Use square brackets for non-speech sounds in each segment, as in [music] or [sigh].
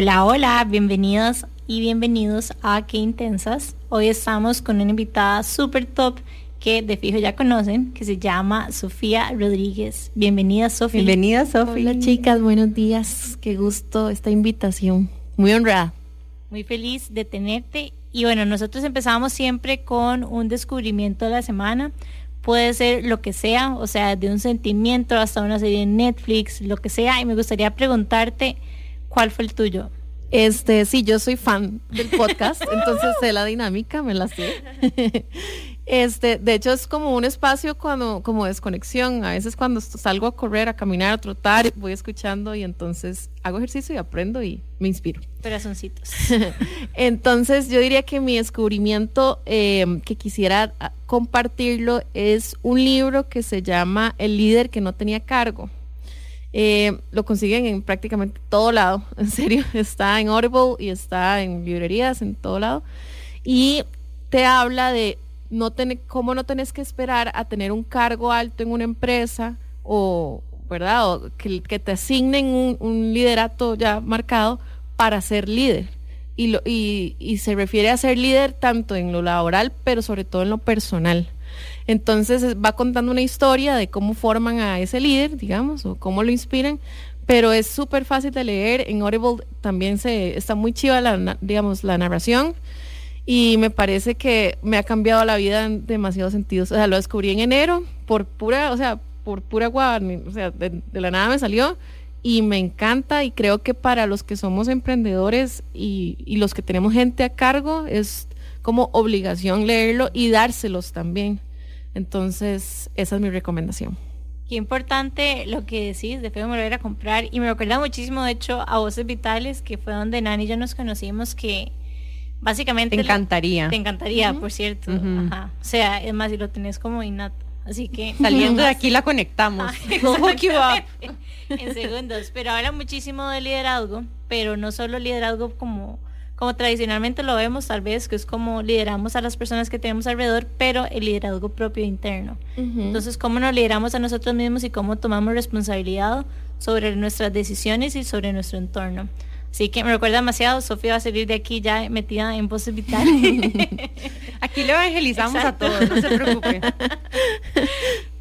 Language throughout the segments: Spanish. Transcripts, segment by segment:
Hola, hola, bienvenidos y bienvenidos a Qué Intensas. Hoy estamos con una invitada súper top que de fijo ya conocen, que se llama Sofía Rodríguez. Bienvenida, Sofía. Bienvenida, Sofía. Hola, chicas, buenos días. Qué gusto esta invitación. Muy honrada. Muy feliz de tenerte. Y bueno, nosotros empezamos siempre con un descubrimiento de la semana. Puede ser lo que sea, o sea, de un sentimiento hasta una serie en Netflix, lo que sea. Y me gustaría preguntarte, ¿cuál fue el tuyo? Este, sí, yo soy fan del podcast, [laughs] entonces sé la dinámica, me la sé. [laughs] Este, de hecho es como un espacio cuando, como desconexión. A veces cuando salgo a correr, a caminar, a trotar, voy escuchando y entonces hago ejercicio y aprendo y me inspiro. Corazoncitos. [laughs] entonces yo diría que mi descubrimiento eh, que quisiera ah, compartirlo es un libro que se llama El líder que no tenía cargo. Eh, lo consiguen en prácticamente todo lado, [laughs] en serio. Está en Audible y está en librerías, en todo lado. Y te habla de no cómo no tenés que esperar a tener un cargo alto en una empresa o, ¿verdad? O que, te asignen un, liderato ya marcado para ser líder. Y, lo, y, y se refiere a ser líder tanto en lo laboral, pero sobre todo en lo personal. Entonces va contando una historia de cómo forman a ese líder, digamos, o cómo lo inspiran, pero es súper fácil de leer. En Audible también se está muy chiva la, digamos, la narración y me parece que me ha cambiado la vida en demasiados sentidos. O sea, lo descubrí en enero por pura, o sea, por pura guava, o sea, de, la nada me salió y me encanta y creo que para los que somos emprendedores y, y, los que tenemos gente a cargo es como obligación leerlo y dárselos también. Entonces, esa es mi recomendación. Qué importante lo que decís, de me volver a comprar y me recuerda muchísimo, de hecho, a Voces Vitales, que fue donde Nani y yo nos conocimos, que básicamente... Te encantaría. te encantaría, por cierto. Ajá. O sea, es más, si lo tenés como innato. Así que... [laughs] Saliendo de aquí la conectamos. [laughs] en segundos. Pero habla muchísimo de liderazgo, pero no solo liderazgo como como tradicionalmente lo vemos, tal vez, que es como lideramos a las personas que tenemos alrededor, pero el liderazgo propio interno. Entonces, cómo nos lideramos a nosotros mismos y cómo tomamos responsabilidad sobre nuestras decisiones y sobre nuestro entorno. Así que me recuerda demasiado, Sofía va a salir de aquí ya metida en voces vital. [laughs] aquí le evangelizamos a todos, no se preocupe. [laughs]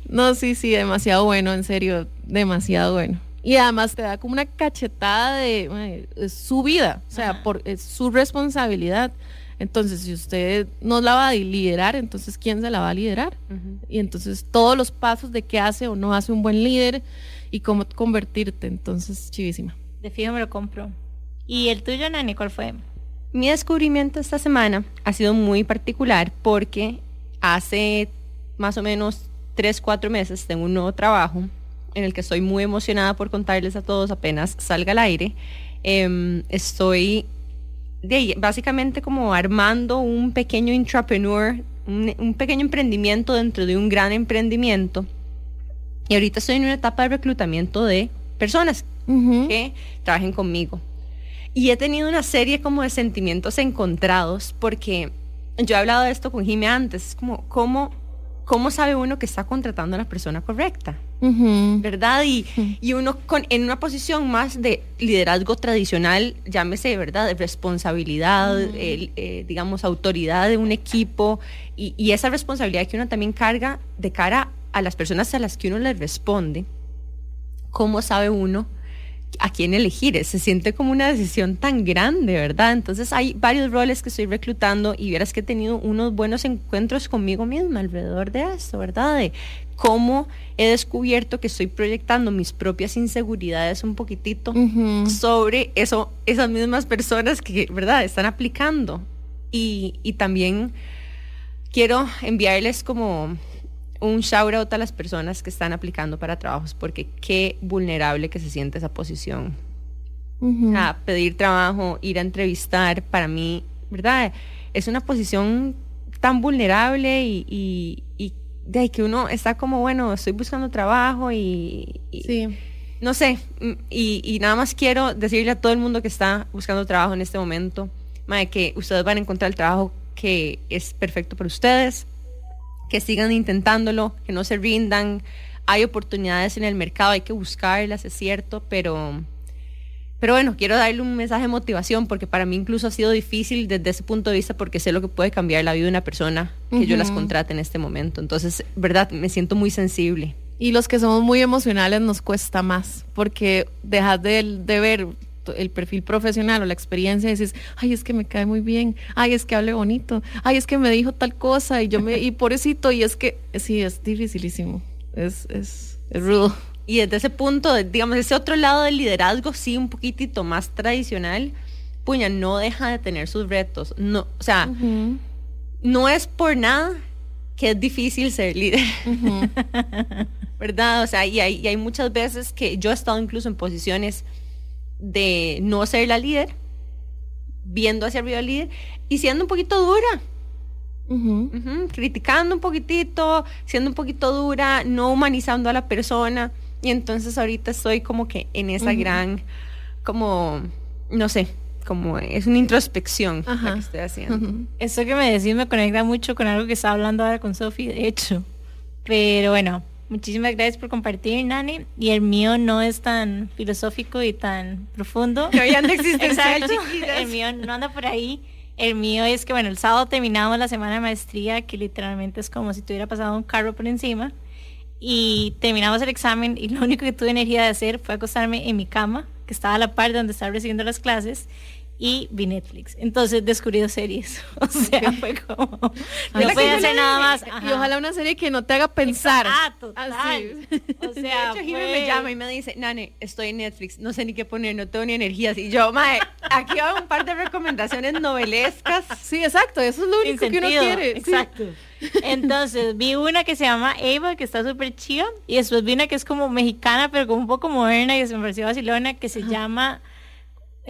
No, sí, sí, demasiado bueno, en serio, demasiado bueno. Y además te da como una cachetada de su vida, o sea, por, es su responsabilidad. Entonces, si usted no la va a liderar, entonces ¿quién se la va a liderar? Y entonces todos los pasos de qué hace o no hace un buen líder y cómo convertirte. Entonces, chivísima. De fijo me lo compro. ¿Y el tuyo, Nani, cuál fue? Mi descubrimiento esta semana ha sido muy particular porque hace más o menos tres, cuatro meses tengo un nuevo trabajo en el que estoy muy emocionada por contarles a todos apenas salga al aire. Em, estoy de, básicamente como armando un pequeño intrapreneur, un, pequeño emprendimiento dentro de un gran emprendimiento. Y ahorita estoy en una etapa de reclutamiento de personas que trabajen conmigo. Y he tenido una serie como de sentimientos encontrados porque yo he hablado de esto con Jimmy antes, es como cómo, cómo sabe uno que está contratando a la persona correcta. ¿Verdad? Y, y, uno con, en una posición más de liderazgo tradicional, llámese, ¿verdad? De responsabilidad, eh, digamos, autoridad de un equipo y, y, esa responsabilidad que uno también carga de cara a las personas a las que uno les responde, ¿cómo sabe uno? a quién elegir. Se siente como una decisión tan grande, ¿verdad? Entonces hay varios roles que estoy reclutando y verás que he tenido unos buenos encuentros conmigo misma alrededor de esto, ¿verdad? De cómo he descubierto que estoy proyectando mis propias inseguridades un poquitito sobre eso, esas mismas personas que, ¿verdad?, están aplicando. Y, y también quiero enviarles como un shout out a las personas que están aplicando para trabajos, porque qué vulnerable que se siente esa posición. a pedir trabajo, ir a entrevistar, para mí, ¿verdad? Es una posición tan vulnerable y, y, y de que uno está como, bueno, estoy buscando trabajo y, sí. no sé, mm, y, nada más quiero decirle a todo el mundo que está buscando trabajo en este momento, que ustedes van a encontrar el trabajo que es perfecto para ustedes, que sigan intentándolo, que no se rindan, hay oportunidades en el mercado, hay que buscarlas, es cierto, pero pero bueno, quiero darle un mensaje de motivación porque para mí incluso ha sido difícil desde ese punto de vista porque sé lo que puede cambiar la vida de una persona que yo las contrate en este momento. Entonces, verdad, me siento muy sensible. Y los que somos muy emocionales nos cuesta más porque dejas de, de ver el perfil profesional o la experiencia y dices, ay, es que me cae muy bien, ay, es que hable bonito, ay, es que me dijo tal cosa y yo me, y pobrecito, y es que sí, es dificilísimo, es, es, es rudo. Y desde ese punto, digamos, ese otro lado del liderazgo, sí, un poquitito más tradicional, puña, no deja de tener sus retos. No, o sea, no es por nada que es difícil ser líder. [laughs] ¿Verdad? O sea, y hay, y hay muchas veces que yo he estado incluso en posiciones de no ser la líder, viendo hacia arriba el líder y siendo un poquito dura. criticando un poquitito, siendo un poquito dura, no humanizando a la persona. Y entonces ahorita estoy como que en esa gran, como, no sé, como es una introspección la que estoy haciendo. Eso que me decís me conecta mucho con algo que estaba hablando ahora con Sofi, de hecho. Pero bueno, muchísimas gracias por compartir, Nani. Y el mío no es tan filosófico y tan profundo. Que hoy anda existencial, [laughs] El mío no anda por ahí. El mío es que, bueno, el sábado terminamos la semana de maestría, que literalmente es como si tuviera pasado un carro por encima y terminamos el examen y lo único que tuve energía de hacer fue acostarme en mi cama, que estaba a la par de donde estaba recibiendo las clases, y vi Netflix. Entonces descubrí dos series. [laughs] O sea, fue como. No podía hacer nada más. Y ojalá una serie que no te haga pensar. Ah, total. [laughs] O sea, de hecho, me llama y me dice, Nane, estoy en Netflix, no sé ni qué poner, no tengo ni energías. Y yo, mae, aquí va un par de recomendaciones novelescas. Sí, exacto, eso es lo único que uno quiere. Exacto. Entonces, vi una que se llama Eva, que está súper chida. Y después vi una que es como mexicana, pero como un poco moderna, y se me pareció vacilona, que se llama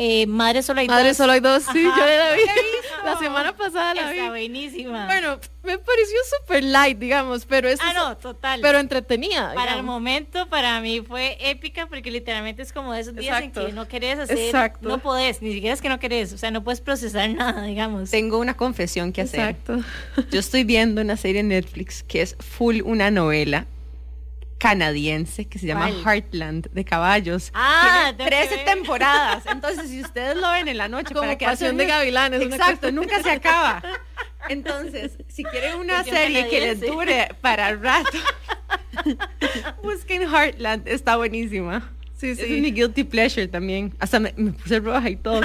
eh, Madre Solo hay dos. Madre Solo hay dos, sí, yo la vi. [laughs] La semana pasada la Está buenísima. Bueno, me pareció súper light, digamos, pero es. Ah, no, total. Pero entretenida. Para el momento, para mí fue épica porque literalmente es como de esos días en que no querés hacer. Exacto. No podés, ni siquiera es que no querés, o sea, no puedes procesar [laughs] nada, digamos. Tengo una confesión que hacer. Exacto. Yo estoy viendo una serie en Netflix que es full una novela canadiense que se llama Heartland de caballos. Ah, Tiene 13 temporadas. [laughs] Entonces, si ustedes lo ven en la noche, como para que Pasión de Gavilanes. Exacto, nunca se acaba. [laughs] Entonces, si quieren una serie que les dure para el [laughs] rato, busquen Heartland, está buenísima. Sí, sí. Es mi guilty pleasure también. Hasta me, puse roja y todo.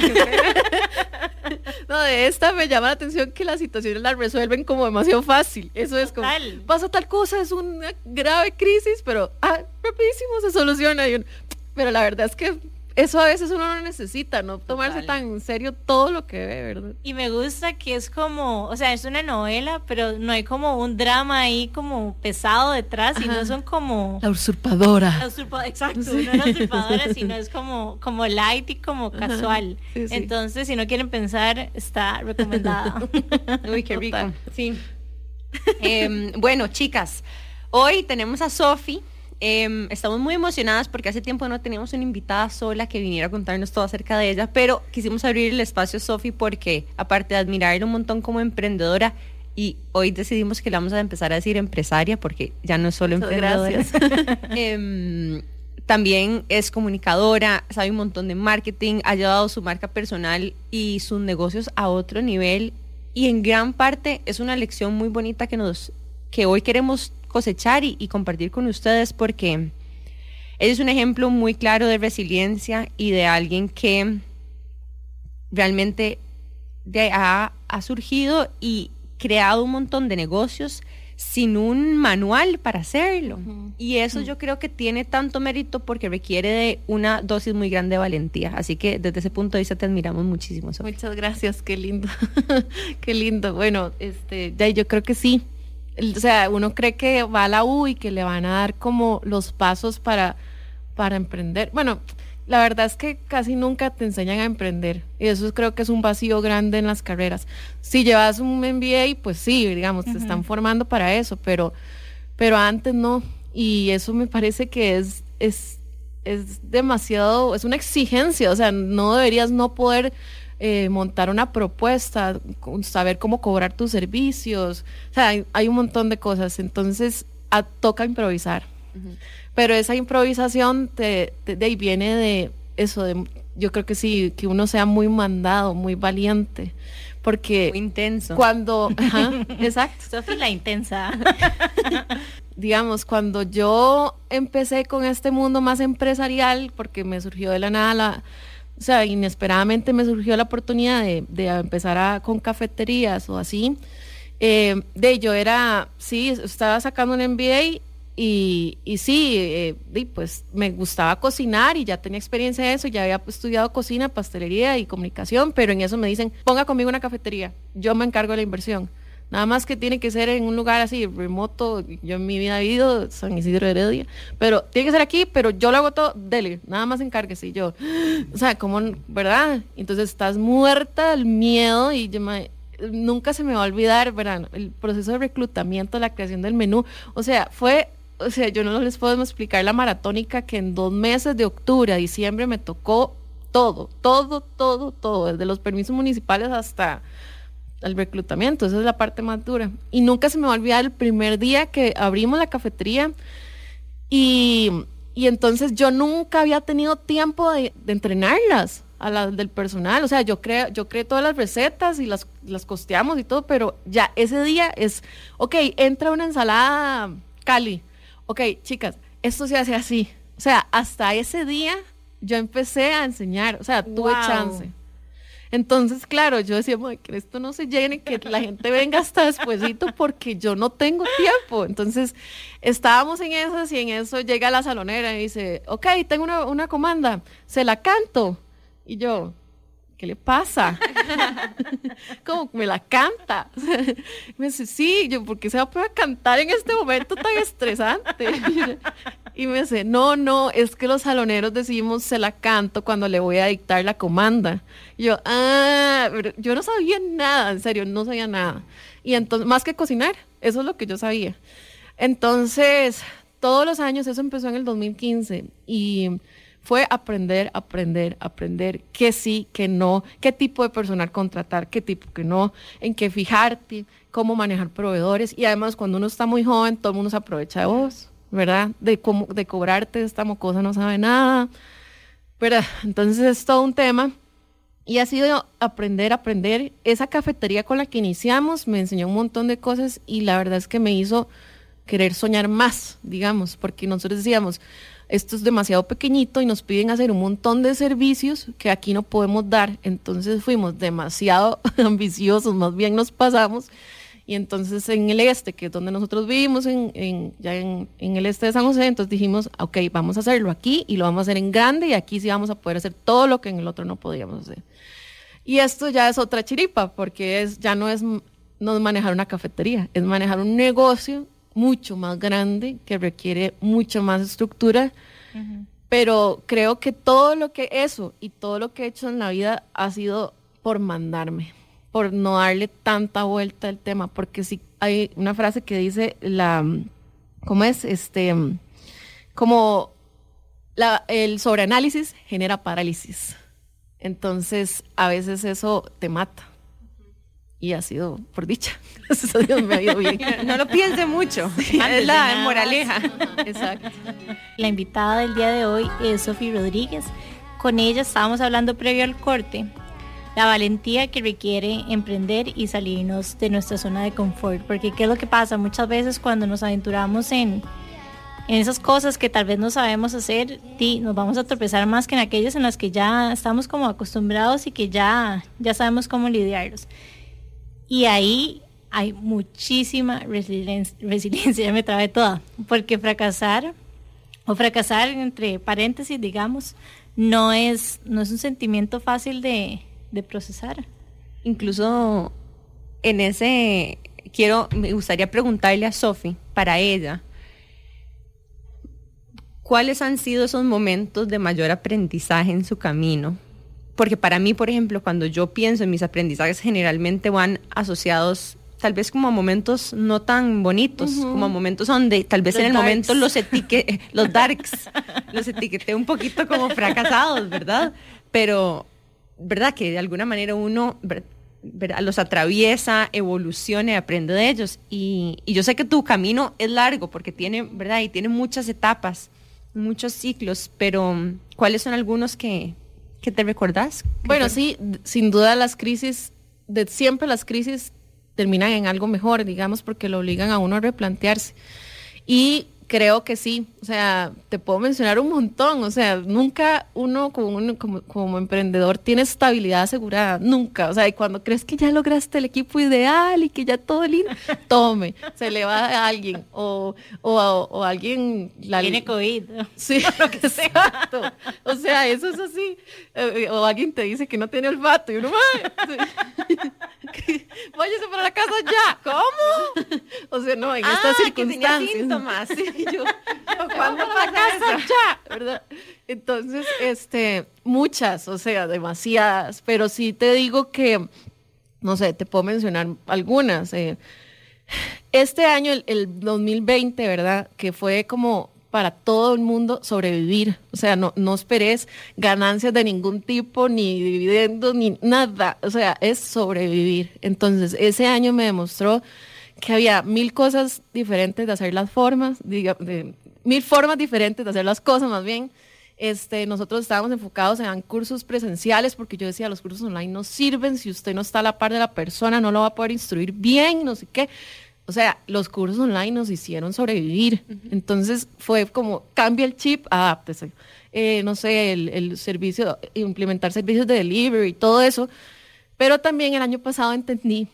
No, de esta me llama la atención que las situaciones las resuelven como demasiado fácil. Eso es como, pasa tal cosa, es una grave crisis, pero ah, rapidísimo se soluciona. pero la verdad es que eso a veces uno no necesita, no tomarse tan en serio todo lo que ve, ¿verdad? Y me gusta que es como, o sea, es una novela, pero no hay como un drama ahí como pesado detrás, sino son como... La usurpadora. La exacto, no la usurpadora, sino es como, como light y como casual. Entonces, si no quieren pensar, está recomendada. [laughs] Uy, qué rico. Sí. Em, bueno, chicas, hoy tenemos a Sofi Em, estamos muy emocionadas porque hace tiempo no teníamos una invitada sola que viniera a contarnos todo acerca de ella, pero quisimos abrir el espacio Sofi porque aparte de admirarla un montón como emprendedora y hoy decidimos que le vamos a empezar a decir empresaria porque ya no es solo emprendedora. [laughs] eh, también es comunicadora, sabe un montón de marketing, ha llevado su marca personal y sus negocios a otro nivel y en gran parte es una lección muy bonita que nos que hoy queremos cosechar y, compartir con ustedes porque él es un ejemplo muy claro de resiliencia y de alguien que realmente ha, surgido y creado un montón de negocios sin un manual para hacerlo. Y eso yo creo que tiene tanto mérito porque requiere de una dosis muy grande de valentía. Así que desde ese punto de vista te admiramos muchísimo. Muchas gracias, qué lindo. [laughs] qué lindo. Bueno, este, ya yo creo que sí o sea, uno cree que va a la U y que le van a dar como los pasos para, para emprender. Bueno, la verdad es que casi nunca te enseñan a emprender y eso creo que es un vacío grande en las carreras. Si llevas un MBA, pues sí, digamos, te están formando para eso, pero, pero antes no. Y eso me parece que es, es, es demasiado, es una exigencia, o sea, no deberías no poder eh, montar una propuesta, saber cómo cobrar tus servicios, o sea, hay, un montón de cosas, entonces toca improvisar. Pero esa improvisación te, de ahí viene de, eso de, yo creo que sí, que uno sea muy mandado, muy valiente, porque Muy intenso. cuando, [laughs] ajá, exacto, Sofi la intensa. [laughs] digamos, cuando yo empecé con este mundo más empresarial, porque me surgió de la nada, la, o sea, inesperadamente me surgió la oportunidad de, de empezar a- con cafeterías o así. Eh, de yo era, sí, estaba sacando un MBA y, y sí, eh, di, pues me gustaba cocinar y ya tenía experiencia de eso, ya había estudiado cocina, pastelería y comunicación, pero en eso me dicen, ponga conmigo una cafetería, yo me encargo de la inversión. Nada más que tiene que ser en un lugar así remoto. Yo en mi vida he ido San Isidro Heredia, pero tiene que ser aquí, pero yo lo hago todo, dele, nada más encárguese. Y yo, [gasps] o sea, como, ¿verdad? Entonces estás muerta del miedo y nunca se me va a olvidar, ¿verdad? El proceso de reclutamiento, la creación del menú. O sea, fue, o sea, yo no les puedo explicar la maratónica que en dos meses de octubre a diciembre me tocó todo, todo, todo, todo, desde los permisos municipales hasta el reclutamiento, esa es la parte más dura. Y nunca se me va a olvidar el primer día que abrimos la cafetería y, y entonces yo nunca había tenido tiempo de, de entrenarlas a las del personal. O sea, yo creo, yo creé todas las recetas y las, las costeamos y todo, pero ya ese día es, ok, entra una ensalada Cali. Ok, chicas, esto se hace así. O sea, hasta ese día yo empecé a enseñar, o sea, tuve Wow. chance. Entonces, claro, yo decía, "Mae, que esto no se llene, que la gente venga hasta despuesito porque yo no tengo tiempo. Entonces, estábamos en esas y en eso llega la salonera y dice, ok, tengo una, una comanda, se la canto. Y yo, ¿qué le pasa? [laughs] Como me la canta. [laughs] me dice, sí, yo, ¿por qué se va a poder cantar en este momento tan estresante? [laughs] y me dice, no, no, es que los saloneros decimos se la canto cuando le voy a dictar la comanda. Y yo, ah, pero yo no sabía nada, en serio, no sabía nada. Y entonces, más que cocinar, eso es lo que yo sabía. Entonces, todos los años, eso empezó en el 2015 y fue aprender, aprender, aprender qué sí, qué no, qué tipo de personal contratar, qué tipo que no, en qué fijarte, cómo manejar proveedores y además cuando uno está muy joven, todo el mundo se aprovecha de vos, ¿verdad? De cómo de cobrarte esta mocosa no sabe nada. ¿Verdad? Entonces es todo un tema. Y ha sido aprender, aprender. Esa cafetería con la que iniciamos me enseñó un montón de cosas y la verdad es que me hizo querer soñar más, digamos, porque nosotros decíamos, esto es demasiado pequeñito y nos piden hacer un montón de servicios que aquí no podemos dar. Entonces fuimos demasiado [laughs] ambiciosos, más bien nos pasamos. Y entonces en el este, que es donde nosotros vivimos, en, en- ya en, en el este de San José, entonces dijimos, ok, vamos a hacerlo aquí y lo vamos a hacer en grande y aquí sí vamos a poder hacer todo lo que en el otro no podíamos hacer. Y esto ya es otra chiripa, porque es, ya no es, no es manejar una cafetería, es manejar un negocio mucho más grande que requiere mucha más estructura. Pero creo que todo lo que eso y todo lo que he hecho en la vida ha sido por mandarme, por no darle tanta vuelta al tema, porque sí hay una frase que dice la, ¿cómo es? Este, como la, el sobreanálisis genera parálisis. Entonces, a veces eso te mata. Y ha sido por dicha. [laughs] Gracias a Dios me ha ido bien. [laughs] No lo piense mucho. Antes es la nada. moraleja. Exacto. La invitada del día de hoy es Sofi Rodríguez. Con ella estábamos hablando previo al corte. La valentía que requiere emprender y salirnos de nuestra zona de confort. Porque ¿qué es lo que pasa? Muchas veces cuando nos aventuramos en, en esas cosas que tal vez no sabemos hacer, di, nos vamos a tropezar más que en aquellas en las que ya estamos como acostumbrados y que ya, ya sabemos cómo lidiarlos. Y ahí hay muchísima resiliencia, ya [laughs] me trabé toda, porque fracasar, o fracasar entre paréntesis, digamos, no es, no es un sentimiento fácil de, de procesar. Incluso en ese quiero, me gustaría preguntarle a Sofi, para ella, ¿cuáles han sido esos momentos de mayor aprendizaje en su camino? Porque para mí, por ejemplo, cuando yo pienso en mis aprendizajes, generalmente van asociados tal vez como a momentos no tan bonitos, como a momentos donde tal vez Los en el darks. momento los etiquete, los darks, los etiqueté un poquito como fracasados, ¿verdad? Pero, ¿verdad? Que de alguna manera uno los atraviesa, evoluciona y aprende de ellos. Y, y yo sé que tu camino es largo porque tiene, ¿verdad? Y tiene muchas etapas. muchos ciclos, pero ¿cuáles son algunos que, que te recordás? Bueno, sí, sin duda las crisis, de siempre las crisis terminan en algo mejor, digamos, porque lo obligan a uno a replantearse. Y creo que sí, o sea, te puedo mencionar un montón, o sea, nunca uno como, como, emprendedor tiene estabilidad asegurada, nunca, o sea, y cuando crees que ya lograste el equipo ideal y que ya todo lindo, [laughs] tome, se le va a alguien. O, o, alguien... La, Tiene COVID. Sí, [laughs] lo que exacto, o sea, eso es así, eh, o alguien te dice que no tiene olfato y uno, [laughs] váyase para la casa ya, ¿cómo? O sea, no, en estas circunstancias. Que síntomas, [laughs] yo, ¿cuándo casa ya? ¿Verdad? Entonces, este, muchas, o sea, demasiadas, pero sí te digo que, no sé, te puedo mencionar algunas. Eh. Este año, el, el 2020, ¿verdad? Que fue como para todo el mundo sobrevivir. O sea, no, no esperes ganancias de ningún tipo, ni dividendos, ni nada. O sea, es sobrevivir. Entonces, ese año me demostró que había mil cosas diferentes de hacer las formas, de, mil formas diferentes de hacer las cosas más bien. Este, nosotros estábamos enfocados en cursos presenciales porque yo decía, los cursos online no sirven, si usted no está a la par de la persona no lo va a poder instruir bien, no sé qué. O sea, los cursos online nos hicieron sobrevivir. Entonces fue como, cambia el chip, adáptese. Eh, no sé, el, el, servicio, implementar servicios de delivery, todo eso. Pero también el año pasado entendí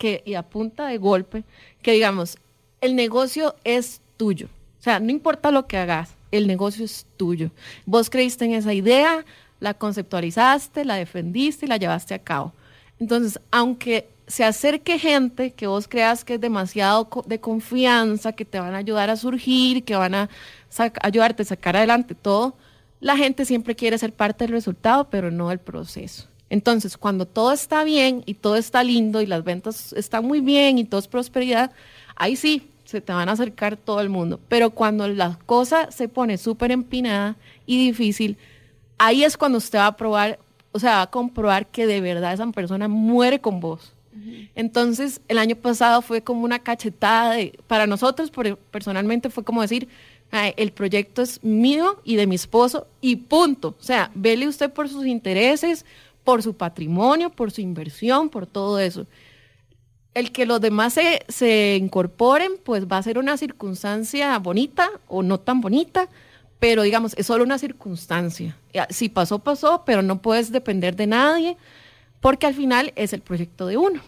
que, y a punta de golpe, que digamos, el negocio es tuyo. O sea, no importa lo que hagas, el negocio es tuyo. Vos creíste en esa idea, la conceptualizaste, la defendiste y la llevaste a cabo. Entonces, aunque se acerque gente que vos creas que es demasiado de confianza, que te van a ayudar a surgir, que van a ayudarte a sacar adelante todo, la gente siempre quiere ser parte del resultado, pero no del proceso. Entonces, cuando todo está bien y todo está lindo y las ventas están muy bien y todo es prosperidad, ahí sí, se te van a acercar todo el mundo. Pero cuando la cosa se pone súper empinada y difícil, ahí es cuando usted va a probar, o sea, va a comprobar que de verdad esa persona muere con vos. Entonces, el año pasado fue como una cachetada de, para nosotros personalmente fue como decir, el proyecto es mío y de mi esposo y punto. O sea, vele usted por sus intereses, por su patrimonio, por su inversión, por todo eso. El que los demás se, se incorporen, pues va a ser una circunstancia bonita o no tan bonita, pero digamos, es solo una circunstancia. Si pasó, pasó, pero no puedes depender de nadie, porque al final es el proyecto de uno.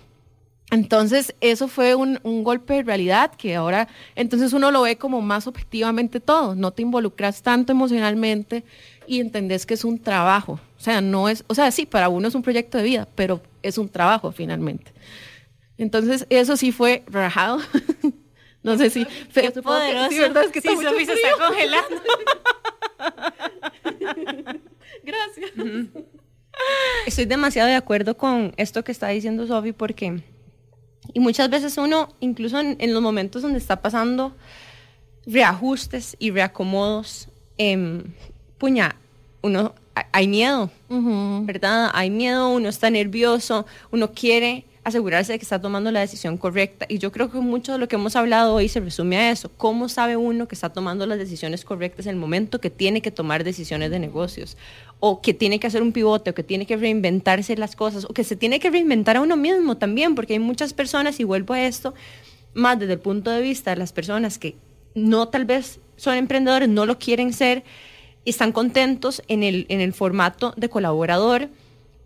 Entonces, eso fue un, un, golpe de realidad que ahora, entonces uno lo ve como más objetivamente todo, no te involucras tanto emocionalmente y entendés que es un trabajo. O sea, no es, o sea, sí, para uno es un proyecto de vida, pero es un trabajo finalmente. Entonces, eso sí fue rajado. [laughs] no sé si. Qué poderoso. sí, verdad es que está se está congelando. [laughs] Gracias. Estoy demasiado de acuerdo con esto que está diciendo Sofi porque y muchas veces uno, incluso en, los momentos donde está pasando reajustes y reacomodos, eh, puña, uno hay miedo, ¿verdad? Hay miedo, uno está nervioso, uno quiere asegurarse de que está tomando la decisión correcta. Y yo creo que mucho de lo que hemos hablado hoy se resume a eso. ¿Cómo sabe uno que está tomando las decisiones correctas en el momento que tiene que tomar decisiones de negocios? O que tiene que hacer un pivote, o que tiene que reinventarse las cosas, o que se tiene que reinventar a uno mismo también, porque hay muchas personas, y vuelvo a esto, más desde el punto de vista de las personas que no tal vez son emprendedores, no lo quieren ser, están contentos en el, en el formato de colaborador,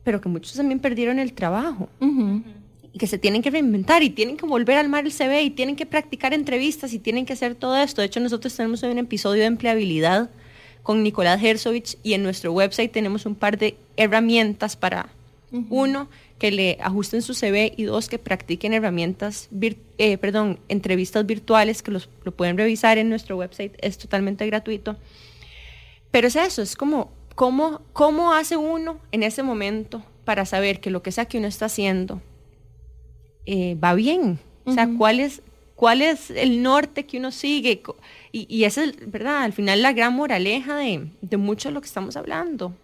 pero que muchos también perdieron el trabajo. Y que se tienen que reinventar y tienen que volver al mar el CV y tienen que practicar entrevistas y tienen que hacer todo esto. De hecho, nosotros tenemos un episodio de empleabilidad con Nicolás Herzovich y en nuestro website tenemos un par de herramientas para, uno, que le ajusten su CV y dos, que practiquen herramientas, eh, perdón, entrevistas virtuales que los, lo pueden revisar en nuestro website. Es totalmente gratuito. Pero es eso, es como, ¿cómo, ¿cómo hace uno en ese momento para saber que lo que sea que uno está haciendo eh, va bien? O sea, ¿cuál es, ¿cuál es el norte que uno sigue? Y, y esa es, ¿verdad? Al final la gran moraleja de, de mucho de lo que estamos hablando.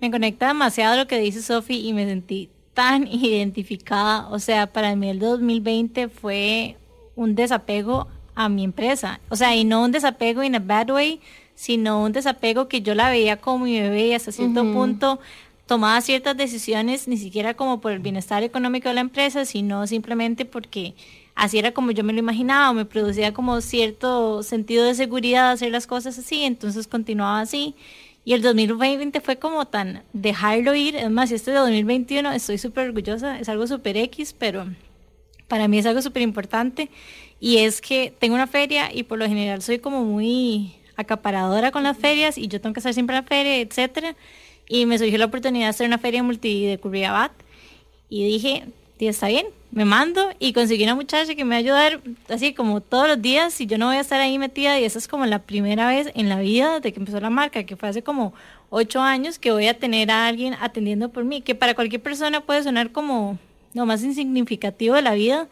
Me conecta demasiado lo que dice Sofi y me sentí tan [laughs] identificada. O sea, para mí el 2020 fue un desapego a mi empresa. O sea, y no un desapego in a bad way, sino un desapego que yo la veía como mi bebé y hasta cierto punto tomaba ciertas decisiones, ni siquiera como por el bienestar económico de la empresa, sino simplemente porque así era como yo me lo imaginaba, me producía como cierto sentido de seguridad hacer las cosas así, entonces continuaba así. Y el 2020 fue como tan dejarlo ir, es más, este de 2021 estoy súper orgullosa, es algo súper X, pero para mí es algo súper importante y es que tengo una feria y por lo general soy como muy acaparadora con las ferias y yo tengo que estar siempre en la feria, etcétera. Y me surgió la oportunidad de hacer una feria multi de Curriabat y dije, está bien, me mando y conseguí una muchacha que me va a ayudar así como todos los días y yo no voy a estar ahí metida y esa es como la primera vez en la vida de que empezó la marca, que fue hace como ocho años que voy a tener a alguien atendiendo por mí, que para cualquier persona puede sonar como lo más insignificativo de la vida,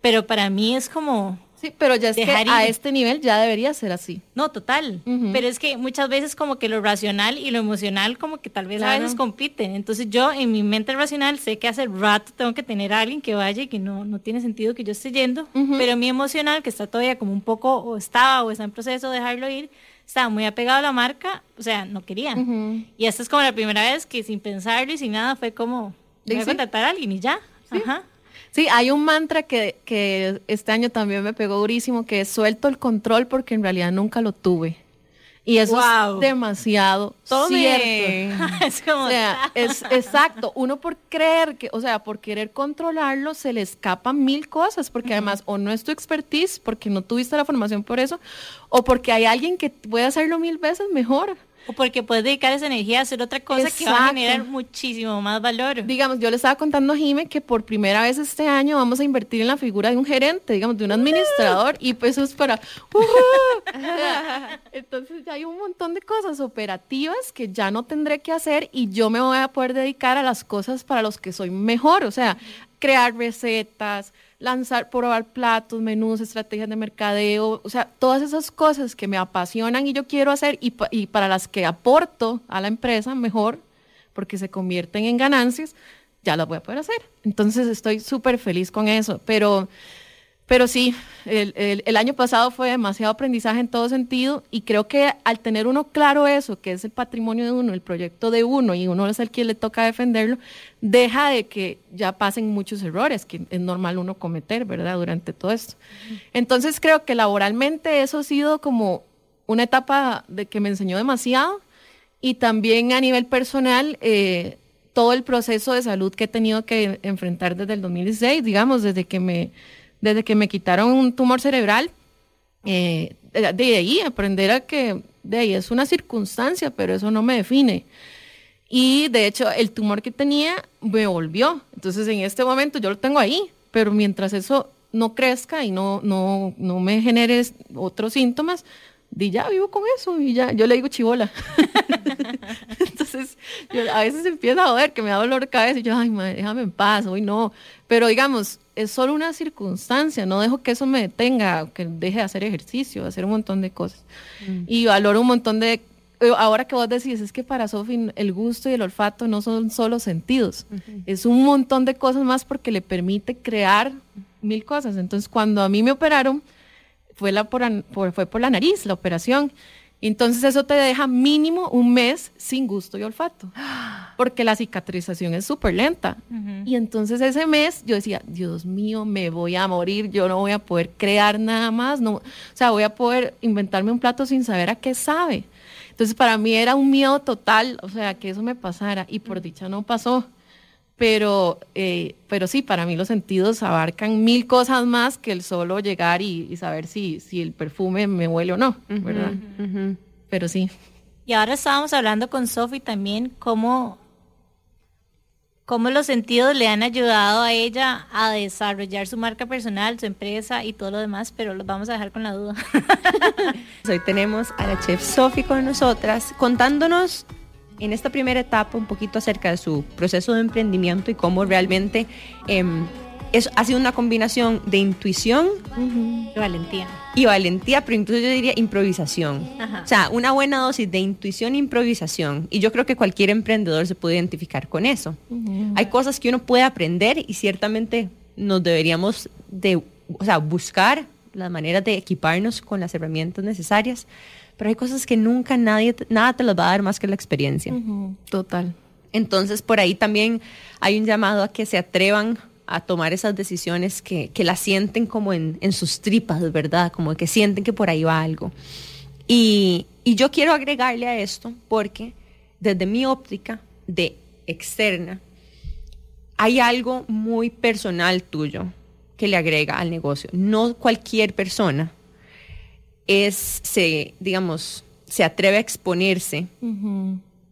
pero para mí es como Sí, pero ya es que a este nivel ya debería ser así. No, total. Pero es que muchas veces como que lo racional y lo emocional como que tal vez a veces compiten. Entonces yo en mi mente racional sé que hace rato tengo que tener a alguien que vaya y que no, no tiene sentido que yo esté yendo. Pero mi emocional, que está todavía como un poco, o estaba o está en proceso de dejarlo ir, estaba muy apegado a la marca, o sea, no quería. Y esta es como la primera vez que sin pensarlo y sin nada fue como, voy a contratar a alguien y ya. Ajá. Sí, hay un mantra que, que este año también me pegó durísimo, que es suelto el control porque en realidad nunca lo tuve. Y eso es demasiado cierto. [laughs] es como... O sea, es exacto. Uno por creer que, o sea, por querer controlarlo, se le escapan mil cosas, porque además o no es tu expertise, porque no tuviste la formación por eso, o porque hay alguien que puede hacerlo mil veces mejor. O porque puedes dedicar esa energía a hacer otra cosa que va a generar muchísimo más valor. Digamos, yo le estaba contando a Jime que por primera vez este año vamos a invertir en la figura de un gerente, digamos, de un administrador, y pues eso es para... [laughs] Entonces ya hay un montón de cosas operativas que ya no tendré que hacer y yo me voy a poder dedicar a las cosas para los que soy mejor, o sea, crear recetas, lanzar, probar platos, menús, estrategias de mercadeo, o sea, todas esas cosas que me apasionan y yo quiero hacer y, y para las que aporto a la empresa mejor, porque se convierten en ganancias, ya las voy a poder hacer. Entonces estoy súper feliz con eso, pero pero sí, el, año pasado fue demasiado aprendizaje en todo sentido y creo que al tener uno claro eso, que es el patrimonio de uno, el proyecto de uno y uno es el que le toca defenderlo, deja de que ya pasen muchos errores que es normal uno cometer, ¿verdad? Durante todo esto. Entonces creo que laboralmente eso ha sido como una etapa de que me enseñó demasiado y también a nivel personal eh, todo el proceso de salud que he tenido que enfrentar desde el 2016, digamos, desde que me desde que me quitaron un tumor cerebral, eh, de ahí aprender a que de ahí es una circunstancia, pero eso no me define. Y de hecho, el tumor que tenía me volvió. Entonces, en este momento yo lo tengo ahí, pero mientras eso no crezca y no, no, no me genere otros síntomas, di ya vivo con eso y ya, yo le digo chivola. [laughs] Entonces, a veces empieza a joder que me da dolor de cabeza y yo, ay, madre, déjame en paz, hoy no. Pero digamos, es solo una circunstancia, no dejo que eso me detenga, que deje de hacer ejercicio, de hacer un montón de cosas. Mm. Y valoro un montón de eh, ahora que vos decís, es que para Sofi el gusto y el olfato no son solo sentidos, es un montón de cosas más porque le permite crear mil cosas. Entonces, cuando a mí me operaron, fue, la por, fue por la nariz, la operación. Entonces eso te deja mínimo un mes sin gusto y olfato, [gasps] porque la cicatrización es súper lenta. Y entonces ese mes yo decía, Dios mío, me voy a morir, yo no voy a poder crear nada más, no, o sea, voy a poder inventarme un plato sin saber a qué sabe. Entonces para mí era un miedo total, o sea, que eso me pasara y por dicha no pasó. Pero, eh, pero sí, para mí los sentidos abarcan mil cosas más que el solo llegar y, saber si, si el perfume me huele o no, ¿verdad? Pero sí. Y ahora estábamos hablando con Sofi también cómo, cómo los sentidos le han ayudado a ella a desarrollar su marca personal, su empresa y todo lo demás, pero los vamos a dejar con la duda. [laughs] Hoy tenemos a la chef Sofi con nosotras contándonos en esta primera etapa un poquito acerca de su proceso de emprendimiento y cómo realmente em, es, ha sido una combinación de intuición y valentía. Y valentía, pero incluso yo diría improvisación. O sea, una buena dosis de intuición e improvisación. Y yo creo que cualquier emprendedor se puede identificar con eso. Hay cosas que uno puede aprender y ciertamente nos deberíamos de, o sea, buscar las maneras de equiparnos con las herramientas necesarias, pero hay cosas que nunca nadie, nada te las va a dar más que la experiencia. Total. Entonces, por ahí también hay un llamado a que se atrevan a tomar esas decisiones que, que las sienten como en, en, sus tripas, ¿verdad? Como que sienten que por ahí va algo. Y, y yo quiero agregarle a esto porque desde mi óptica de externa, hay algo muy personal tuyo que le agrega al negocio. No cualquier persona es, se, digamos, se atreve a exponerse,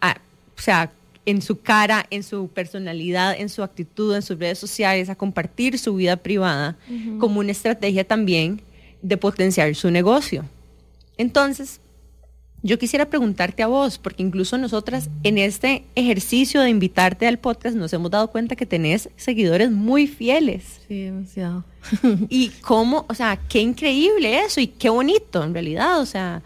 a, o sea, en su cara, en su personalidad, en su actitud, en sus redes sociales, a compartir su vida privada como una estrategia también de potenciar su negocio. Entonces, yo quisiera preguntarte a vos, porque incluso nosotras en este ejercicio de invitarte al podcast nos hemos dado cuenta que tenés seguidores muy fieles. Sí, demasiado. [laughs] y cómo, o sea, qué increíble eso y qué bonito en realidad, o sea,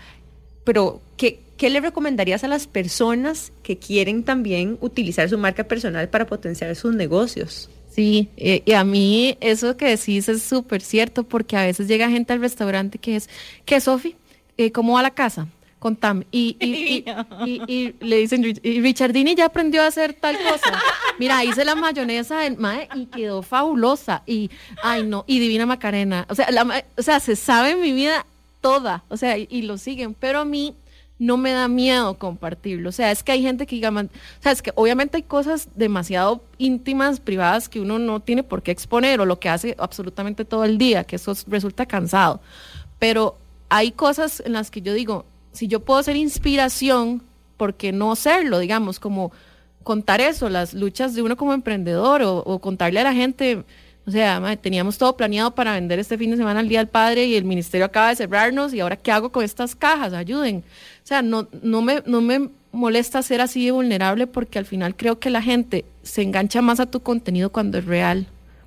pero ¿qué, qué le recomendarías a las personas que quieren también utilizar su marca personal para potenciar sus negocios? Sí, eh, y a mí eso que decís es súper cierto, porque a veces llega gente al restaurante que es, ¿qué, Sofi? Eh, ¿Cómo va la casa? Contame. [laughs] Y, y, y, y, le dicen, y Richardini ya aprendió a hacer tal cosa. Mira, hice la mayonesa del mae y quedó fabulosa. Y, ay no, y Divina Macarena. O sea, la, o sea, se sabe mi vida toda. O sea, y, lo siguen. Pero a mí no me da miedo compartirlo. O sea, es que hay gente que diga, o sea, es que obviamente hay cosas demasiado íntimas, privadas, que uno no tiene por qué exponer o lo que hace absolutamente todo el día, que eso resulta cansado. Pero hay cosas en las que yo digo, si yo puedo ser inspiración, ¿por qué no serlo? Digamos, como contar eso, las luchas de uno como emprendedor o, contarle a la gente, o sea, teníamos todo planeado para vender este fin de semana al Día del Padre y el ministerio acaba de cerrarnos y ahora qué hago con estas cajas, ayuden. O sea, no, no, me, no me molesta ser así de vulnerable porque al final creo que la gente se engancha más a tu contenido cuando es real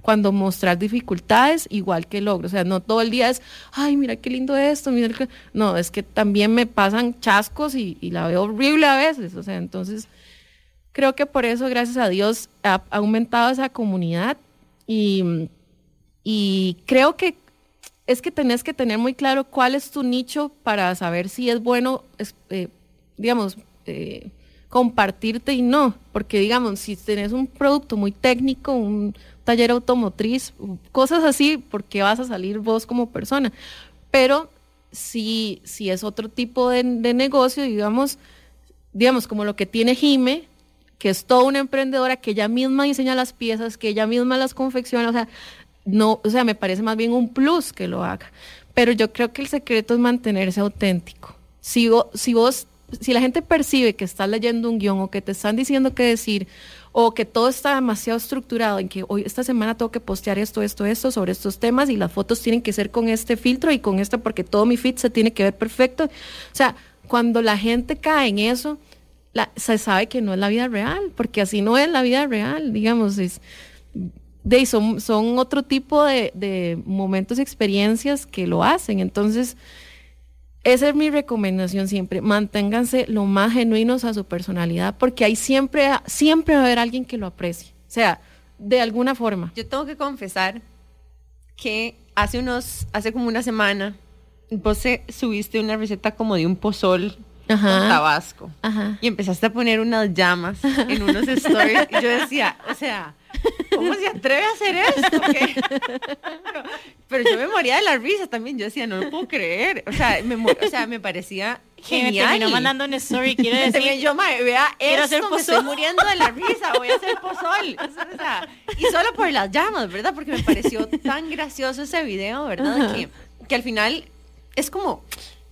cuando mostrar dificultades igual que logros. O sea, no todo el día es, ay, mira qué lindo esto, mira que... No, es que también me pasan chascos y, la veo horrible a veces. O sea, entonces creo que por eso, gracias a Dios, ha, aumentado esa comunidad y, y creo que es que tenés que tener muy claro cuál es tu nicho para saber si es bueno, eh, digamos, eh, compartirte y no, porque digamos, si tenés un producto muy técnico, un taller automotriz, cosas así, porque vas a salir vos como persona. Pero si, si es otro tipo de, negocio, digamos, digamos, como lo que tiene Jime, que es toda una emprendedora que ella misma diseña las piezas, que ella misma las confecciona, o sea, no, o sea, me parece más bien un plus que lo haga. Pero yo creo que el secreto es mantenerse auténtico. Si vos, si la gente percibe que estás leyendo un guion o que te están diciendo qué decir, o que todo está demasiado estructurado en que hoy esta semana tengo que postear esto, esto, esto sobre estos temas y las fotos tienen que ser con este filtro y con esto porque todo mi feed se tiene que ver perfecto. O sea, cuando la gente cae en eso, se sabe que no es la vida real, porque así no es la vida real, digamos, es, de, son, son otro tipo de, de momentos y experiencias que lo hacen. Entonces, esa es mi recomendación siempre. Manténganse lo más genuinos a su personalidad, porque hay siempre, siempre va a haber alguien que lo aprecie. O sea, de alguna forma. Yo tengo que confesar que hace unos, hace como una semana, vos subiste una receta como de un pozol Ajá. con Tabasco. Ajá. Y empezaste a poner unas llamas en unos stories. y yo decía, o sea, ¿Cómo se atreve a hacer esto? [laughs] Pero, yo me moría de la risa también. Yo decía, no lo puedo creer. O sea, me, o sea, me parecía genial. Me terminó mandando un story, quiero [laughs] decir. yo, vea, quiero hacer me estoy muriendo de la risa, voy a hacer pozol. O sea, y solo por las llamas, ¿verdad? Porque me pareció tan gracioso ese video, ¿verdad? Que, que al final es como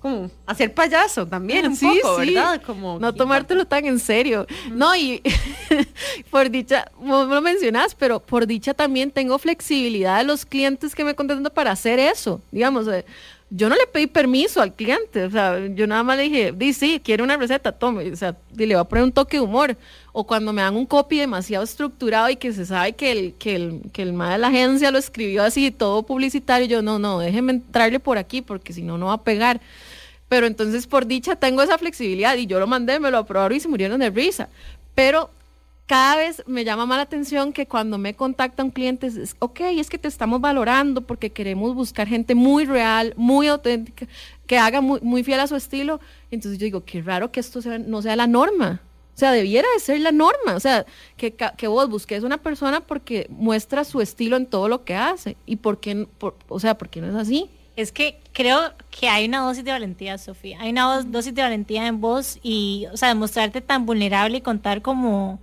como hacer payaso también un poco, ¿verdad? Como no tomártelo tan en serio. No, y [laughs] por dicha, vos lo mencionás, pero por dicha también tengo flexibilidad de los clientes que me contestan para hacer eso. Digamos, eh, yo no le pedí permiso al cliente, o sea, yo nada más le dije, di sí, quiere una receta, tome, o sea, le voy a poner un toque de humor. O cuando me dan un copy demasiado estructurado y que se sabe que el, que el, que el más de la agencia lo escribió así, todo publicitario, yo no, no, déjeme entrarle por aquí porque si no, no va a pegar. Pero entonces, por dicha, tengo esa flexibilidad y yo lo mandé, me lo aprobaron y se murieron de risa. Pero cada vez me llama más la atención que cuando me contacta un cliente es, ok, es que te estamos valorando porque queremos buscar gente muy real, muy auténtica, que haga muy, muy fiel a su estilo. Entonces yo digo, qué raro que esto sea- no sea la norma. O sea, debiera de ser la norma. O sea, que, que vos busques una persona porque muestra su estilo en todo lo que hace. ¿Y por qué, o sea, por qué no es así? Es que creo que hay una dosis de valentía, Sofía. Hay una dos- dosis de valentía en vos y, o sea, demostrarte tan vulnerable y contar como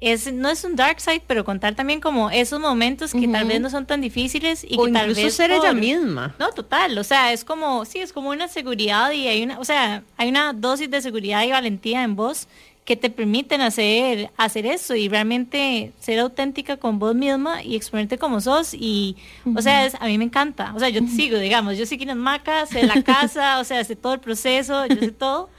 es no es un dark side, pero contar también como esos momentos que tal vez no son tan difíciles y o que tal vez ser ella misma. No, total, o sea, es como sí, es como una seguridad y hay una, o sea, hay una dosis de seguridad y valentía en vos que te permiten hacer hacer eso y realmente ser auténtica con vos misma y exponerte como sos y o sea, es- a mí me encanta. O sea, yo te sigo, digamos, yo sé quién es Maca, sé la casa, o sea, sé todo el proceso, yo sé todo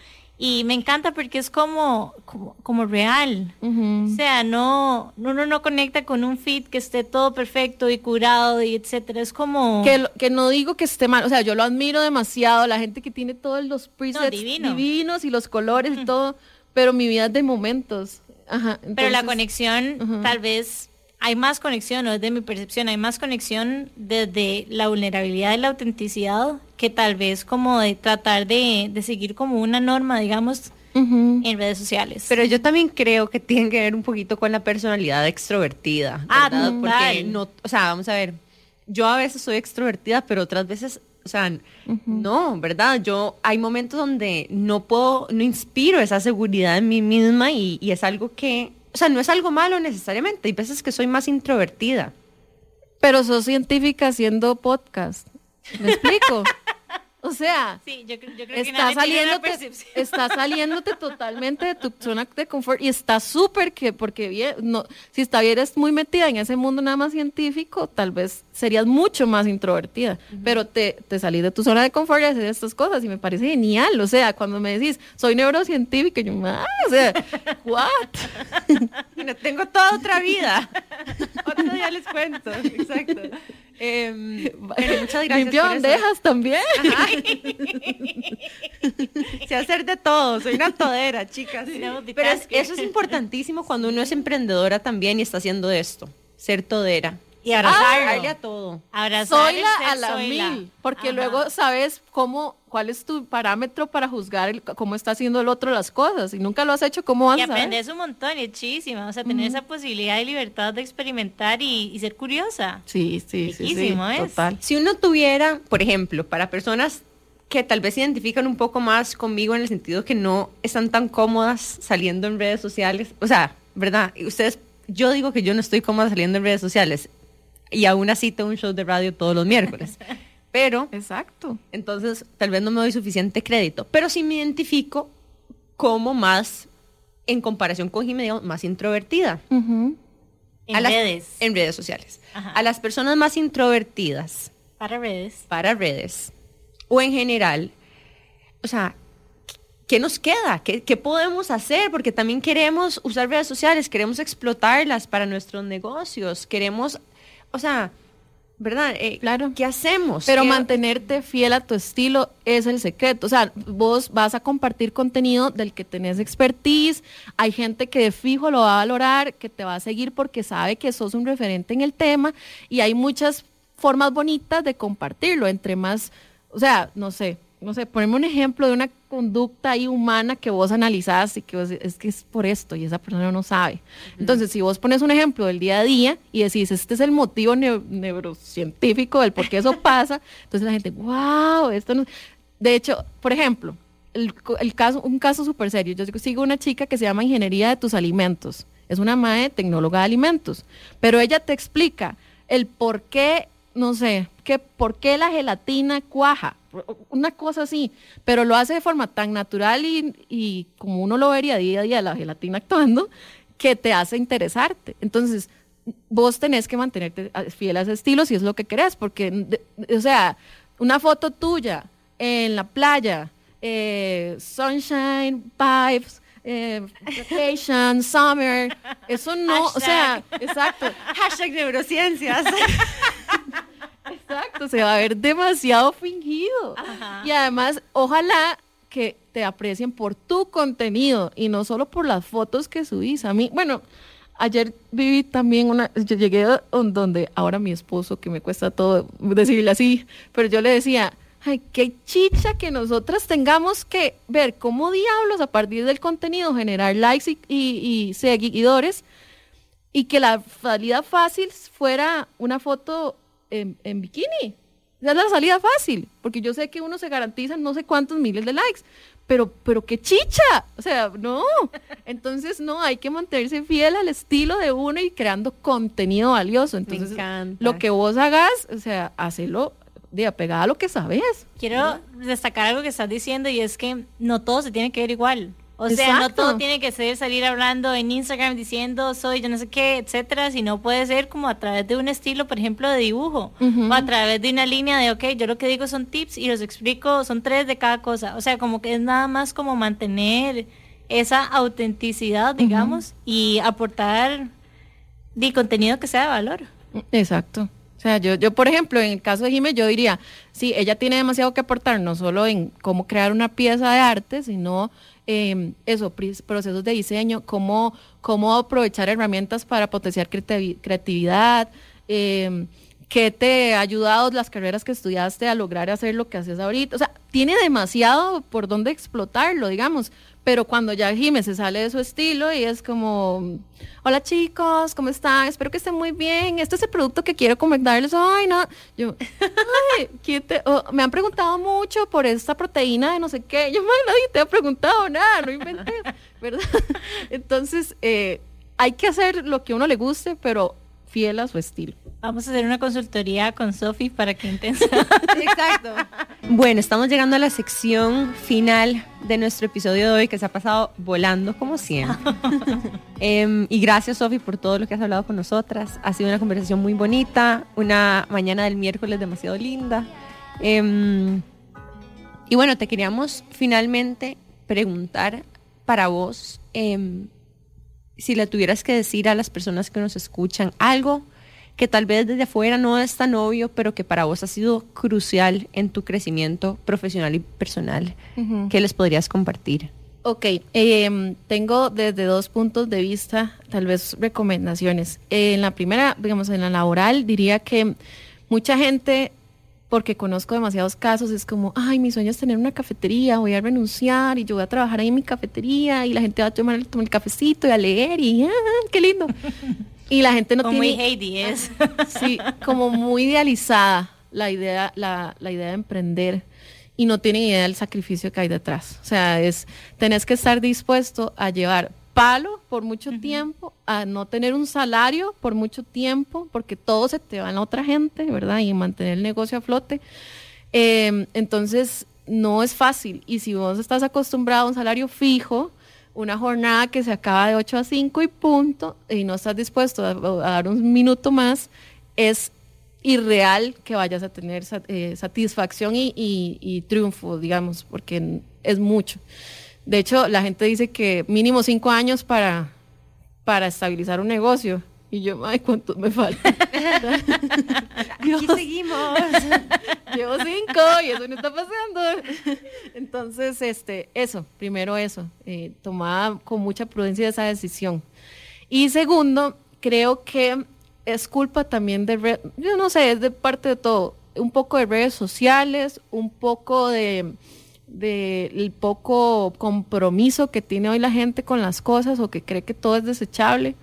y me encanta porque es como como, como real. O sea, no, uno no conecta con un feed que esté todo perfecto y curado y etcétera. Es como Que, lo- que no digo que esté mal, o sea, yo lo admiro demasiado, la gente que tiene todos los presets divino. divinos y los colores y todo, pero mi vida es de momentos. Ajá, Pero la conexión, tal vez, hay más conexión, o desde mi percepción, hay más conexión desde la vulnerabilidad y la autenticidad que tal vez como de tratar de, de seguir como una norma, digamos, en redes sociales. Pero yo también creo que tiene que ver un poquito con la personalidad extrovertida. Ah, ¿verdad? Porque no, o sea, vamos a ver, yo a veces soy extrovertida, pero otras veces, o sea, no, ¿verdad? Yo hay momentos donde no puedo, no inspiro esa seguridad en mí misma y, y es algo que, o sea, no es algo malo necesariamente. Hay veces que soy más introvertida. Pero sos científica haciendo podcast. ¿Me explico? [laughs] O sea, sí, yo, creo- yo creo que está una saliéndote, está saliéndote totalmente de tu zona de confort y está súper que, porque no, si estuvieras muy metida en ese mundo nada más científico, tal vez serías mucho más introvertida, pero te, te salís de tu zona de confort y hacer estas cosas y me parece genial, o sea, cuando me decís, soy neurocientífica, yo, ah, o sea, what? [laughs] Y no tengo toda otra vida. [laughs] Otro día les cuento. Exacto. Em, muchas gracias. Eso. bandejas también. [laughs] Sé hacer de todo, soy una todera, chicas. Pero es- eso es importantísimo cuando uno es emprendedora también y está haciendo esto, ser todera. Y abrazarlo. Darle a todo. Abrazar soy el la ser a la soy la. mil, porque Ajá. luego sabes cómo, cuál es tu parámetro para juzgar el- cómo está haciendo el otro las cosas. Y nunca lo has hecho, ¿cómo vas Y aprendes un montón, y es chísima. O sea, tener esa posibilidad y libertad de experimentar y, y ser curiosa. Sí, sí, sí, sí, Riquísimo, ¿es? total. Si uno tuviera, por ejemplo, para personas que tal vez se identifican un poco más conmigo en el sentido que no están tan cómodas saliendo en redes sociales, o sea, ¿verdad? Ustedes, yo digo que yo no estoy cómoda saliendo en redes sociales y aún así tengo un show de radio todos los miércoles. [laughs] Pero Exacto. Entonces, tal vez no me doy suficiente crédito, pero sí me identifico como más, en comparación con Jimmy, digamos, más introvertida. En las- redes. En redes sociales. Ajá. A las personas más introvertidas Para redes. para redes o en general, o sea, ¿qué nos queda? ¿Qué, qué podemos hacer? Porque también queremos usar redes sociales, queremos explotarlas para nuestros negocios, queremos, o sea, ¿verdad? Eh, Claro. ¿Qué hacemos? Pero ¿Qué- mantenerte fiel a tu estilo es el secreto. O sea, vos vas a compartir contenido del que tenés expertise. Hay gente que de fijo lo va a valorar, que te va a seguir porque sabe que sos un referente en el tema. Y hay muchas formas bonitas de compartirlo. Entre más, o sea, no sé, no sé, poneme un ejemplo de una conducta ahí humana que vos analizás y que vos- es que es por esto y esa persona no sabe. Entonces, si vos pones un ejemplo del día a día y decís, este es el motivo neu- neurocientífico del por qué eso [laughs] pasa, entonces la gente, wow, esto no... De hecho, por ejemplo, el, el caso, un caso súper serio, yo sigo una chica que se llama Ingeniería de tus Alimentos, es una madre tecnóloga de alimentos, pero ella te explica el por qué, no sé, que por qué la gelatina cuaja, una cosa así, pero lo hace de forma tan natural y, y como uno lo vería día a día, la gelatina actuando, que te hace interesarte. Entonces, vos tenés que mantenerte fiel a ese estilo si es lo que querés, porque, o sea, una foto tuya en la playa, eh, sunshine, vibes, eh, vacation, [laughs] summer, eso no, o sea, exacto, Hashtag neurociencias. [laughs] Exacto, se va a ver demasiado fingido. Ajá. Y además, ojalá que te aprecien por tu contenido y no solo por las fotos que subís. A mí, bueno, ayer viví también una, yo llegué donde ahora mi esposo, que me cuesta todo decirle así, pero yo le decía, ay, qué chicha que nosotras tengamos que ver cómo diablos a partir del contenido generar likes y, seguidores y que la salida fácil fuera una foto en, en bikini. Esa es la salida fácil, porque yo sé que uno se garantiza no sé cuántos miles de likes, pero, pero qué chicha, o sea, no. [laughs] Entonces, no, hay que mantenerse fiel al estilo de uno y creando contenido valioso. Entonces, lo que vos hagas, o sea, hacelo de apegada a lo que sabes. Quiero destacar algo que estás diciendo y es que no todo se tiene que ver igual. O sea, no todo tiene que ser salir hablando en Instagram diciendo soy yo no sé qué, etcétera, sino puede ser como a través de un estilo, por ejemplo, de dibujo, o a través de una línea de, ok, yo lo que digo son tips y los explico, son tres de cada cosa. O sea, como que es nada más como mantener esa autenticidad, digamos, y aportar de contenido que sea de valor. Exacto. O sea, yo, yo, por ejemplo, en el caso de Jiménez, yo diría, sí, ella tiene demasiado que aportar, no solo en cómo crear una pieza de arte, sino eh, eso, procesos de diseño, cómo, cómo aprovechar herramientas para potenciar creatividad, eh, qué te ha ayudado las carreras que estudiaste a lograr hacer lo que haces ahorita. O sea, tiene demasiado por dónde explotarlo, digamos. Pero cuando ya Jiménez se sale de su estilo y es como, hola chicos, ¿cómo están? Espero que estén muy bien. Este es el producto que quiero comentarles. Ay, no. Yo, ay, [laughs] me han preguntado mucho por esta proteína de no sé qué. Yo, nadie te ha preguntado nada, no inventé, [laughs] ¿verdad? Entonces, eh, hay que hacer lo que a uno le guste, pero fiel a su estilo. Vamos a hacer una consultoría con Sofi para que entienda. [laughs] Exacto. Bueno, estamos llegando a la sección final de nuestro episodio de hoy que se ha pasado volando como siempre. [laughs] Em, y gracias Sofi por todo lo que has hablado con nosotras. Ha sido una conversación muy bonita, una mañana del miércoles demasiado linda. Em, y bueno, te queríamos finalmente preguntar para vos em, si le tuvieras que decir a las personas que nos escuchan algo que tal vez desde afuera no es tan obvio, pero que para vos ha sido crucial en tu crecimiento profesional y personal, ¿qué les podrías compartir? Ok, em, tengo desde dos puntos de vista, tal vez recomendaciones. en la primera, digamos, en la laboral, diría que mucha gente porque conozco demasiados casos, es como, ay, mi sueño es tener una cafetería, voy a renunciar y yo voy a trabajar ahí en mi cafetería y la gente va a tomar el, cafecito y a leer y, ah, qué lindo. [laughs] Y la gente no como tiene... Muy Heidi es. [laughs] Sí, como muy idealizada la idea, la, la idea de emprender y no tienen idea del sacrificio que hay detrás. O sea, es, tenés que estar dispuesto a llevar palo por mucho tiempo, a no tener un salario por mucho tiempo, porque todo se te va a la otra gente, ¿verdad? Y mantener el negocio a flote. Em, entonces, no es fácil. Y si vos estás acostumbrado a un salario fijo, una jornada que se acaba de 8 a 5 y punto, y no estás dispuesto a, dar un minuto más, es irreal que vayas a tener eh, satisfacción y, y, triunfo, digamos, porque es mucho. De hecho, la gente dice que mínimo cinco años para, para estabilizar un negocio. Y yo, ay, ¿cuánto me falta? [laughs] Aquí seguimos. [laughs] Llevo cinco y eso no está pasando. Entonces, este, eso, primero eso, eh, tomada con mucha prudencia esa decisión. Y segundo, creo que es culpa también de, yo no sé, es de parte de todo, un poco de redes sociales, un poco de del poco compromiso que tiene hoy la gente con las cosas o que cree que todo es desechable.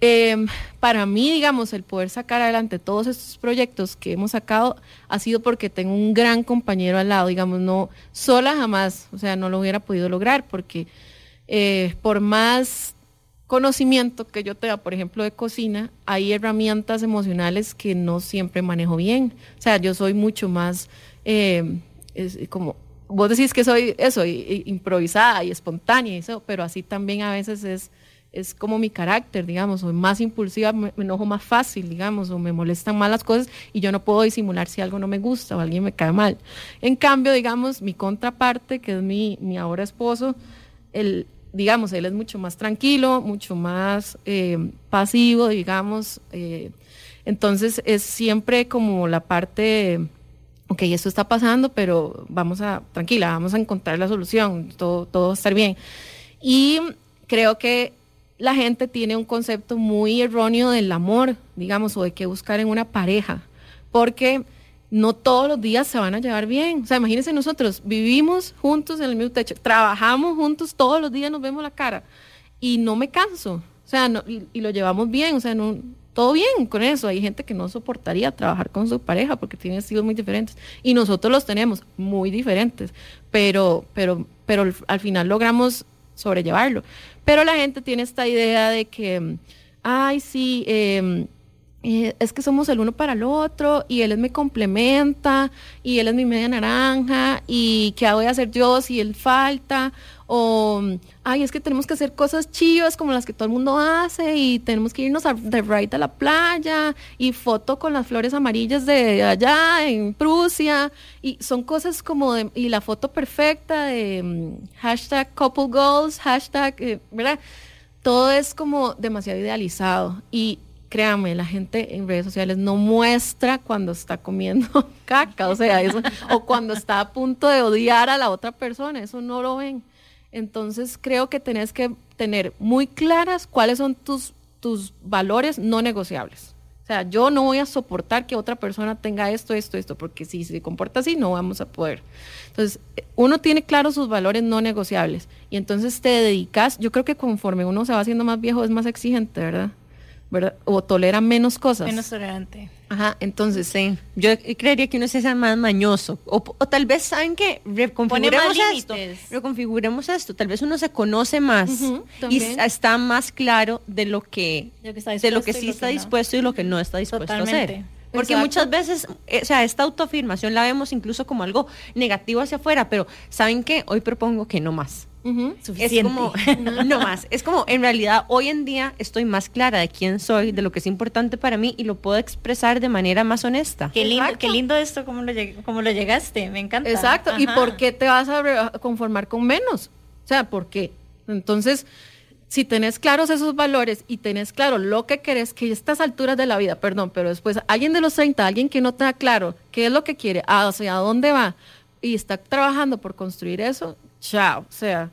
Em, para mí, digamos, el poder sacar adelante todos estos proyectos que hemos sacado ha sido porque tengo un gran compañero al lado, digamos, no sola jamás, o sea, no lo hubiera podido lograr porque eh, por más conocimiento que yo tenga, por ejemplo, de cocina, hay herramientas emocionales que no siempre manejo bien. O sea, yo soy mucho más... Eh, es como, vos decís que soy eso, improvisada y espontánea, y eso, pero así también a veces es, es como mi carácter, digamos, soy más impulsiva, me, enojo más fácil, digamos, o me molestan más las cosas y yo no puedo disimular si algo no me gusta o alguien me cae mal. En cambio, digamos, mi contraparte, que es mi, mi ahora esposo, el, digamos, él es mucho más tranquilo, mucho más eh, pasivo, digamos, eh, entonces es siempre como la parte ok, esto está pasando, pero vamos a, tranquila, vamos a encontrar la solución, todo, todo va a estar bien. Y creo que la gente tiene un concepto muy erróneo del amor, digamos, o de qué buscar en una pareja, porque no todos los días se van a llevar bien. O sea, imagínense nosotros, vivimos juntos en el mismo techo, trabajamos juntos, todos los días nos vemos la cara y no me canso. O sea, y, lo llevamos bien, o sea, no, todo bien con eso. Hay gente que no soportaría trabajar con su pareja porque tiene estilos muy diferentes. Y nosotros los tenemos muy diferentes, pero, pero, pero al final logramos sobrellevarlo. Pero la gente tiene esta idea de que, ay, sí, eh, es que somos el uno para el otro y él me complementa y él es mi media naranja y qué voy a hacer yo si él falta o ay es que tenemos que hacer cosas chivas como las que todo el mundo hace y tenemos que irnos a, de ride a la playa y foto con las flores amarillas de allá en Prusia y son cosas como de, y la foto perfecta de mm, hashtag couple goals hashtag eh, verdad todo es como demasiado idealizado y créanme, la gente en redes sociales no muestra cuando está comiendo [laughs] caca, o sea, eso, o cuando está a punto de odiar a la otra persona, eso no lo ven. Entonces creo que tenés que tener muy claras cuáles son tus, tus valores no negociables. O sea, yo no voy a soportar que otra persona tenga esto, esto, esto, porque si se comporta así no vamos a poder. Entonces, uno tiene claros sus valores no negociables y entonces te dedicas, yo creo que conforme uno se va haciendo más viejo es más exigente, ¿verdad? O tolera menos cosas. Menos tolerante. Ajá, entonces sí. Yo creería que uno se hace más mañoso. O, tal vez saben que reconfiguremos esto. Reconfiguremos esto. Tal vez uno se conoce más y está más claro de lo que, de lo que sí está dispuesto y lo que no está dispuesto a hacer. Porque muchas veces, eh, o sea, esta autoafirmación la vemos incluso como algo negativo hacia afuera, pero ¿saben qué? Hoy propongo que no más. Es como, [laughs] [laughs] no más. Es como, en realidad, hoy en día estoy más clara de quién soy, de lo que es importante para mí y lo puedo expresar de manera más honesta. Qué lindo, qué lindo esto, como lo, como lo llegaste, me encanta. Exacto. ¿Y por qué te vas a conformar con menos? O sea, ¿por qué? Entonces, si tenés claros esos valores y tenés claro lo que querés, que a estas alturas de la vida, perdón, pero después alguien de los 30, alguien que no tenga claro qué es lo que quiere, hacia dónde va y está trabajando por construir eso, chao, o sea,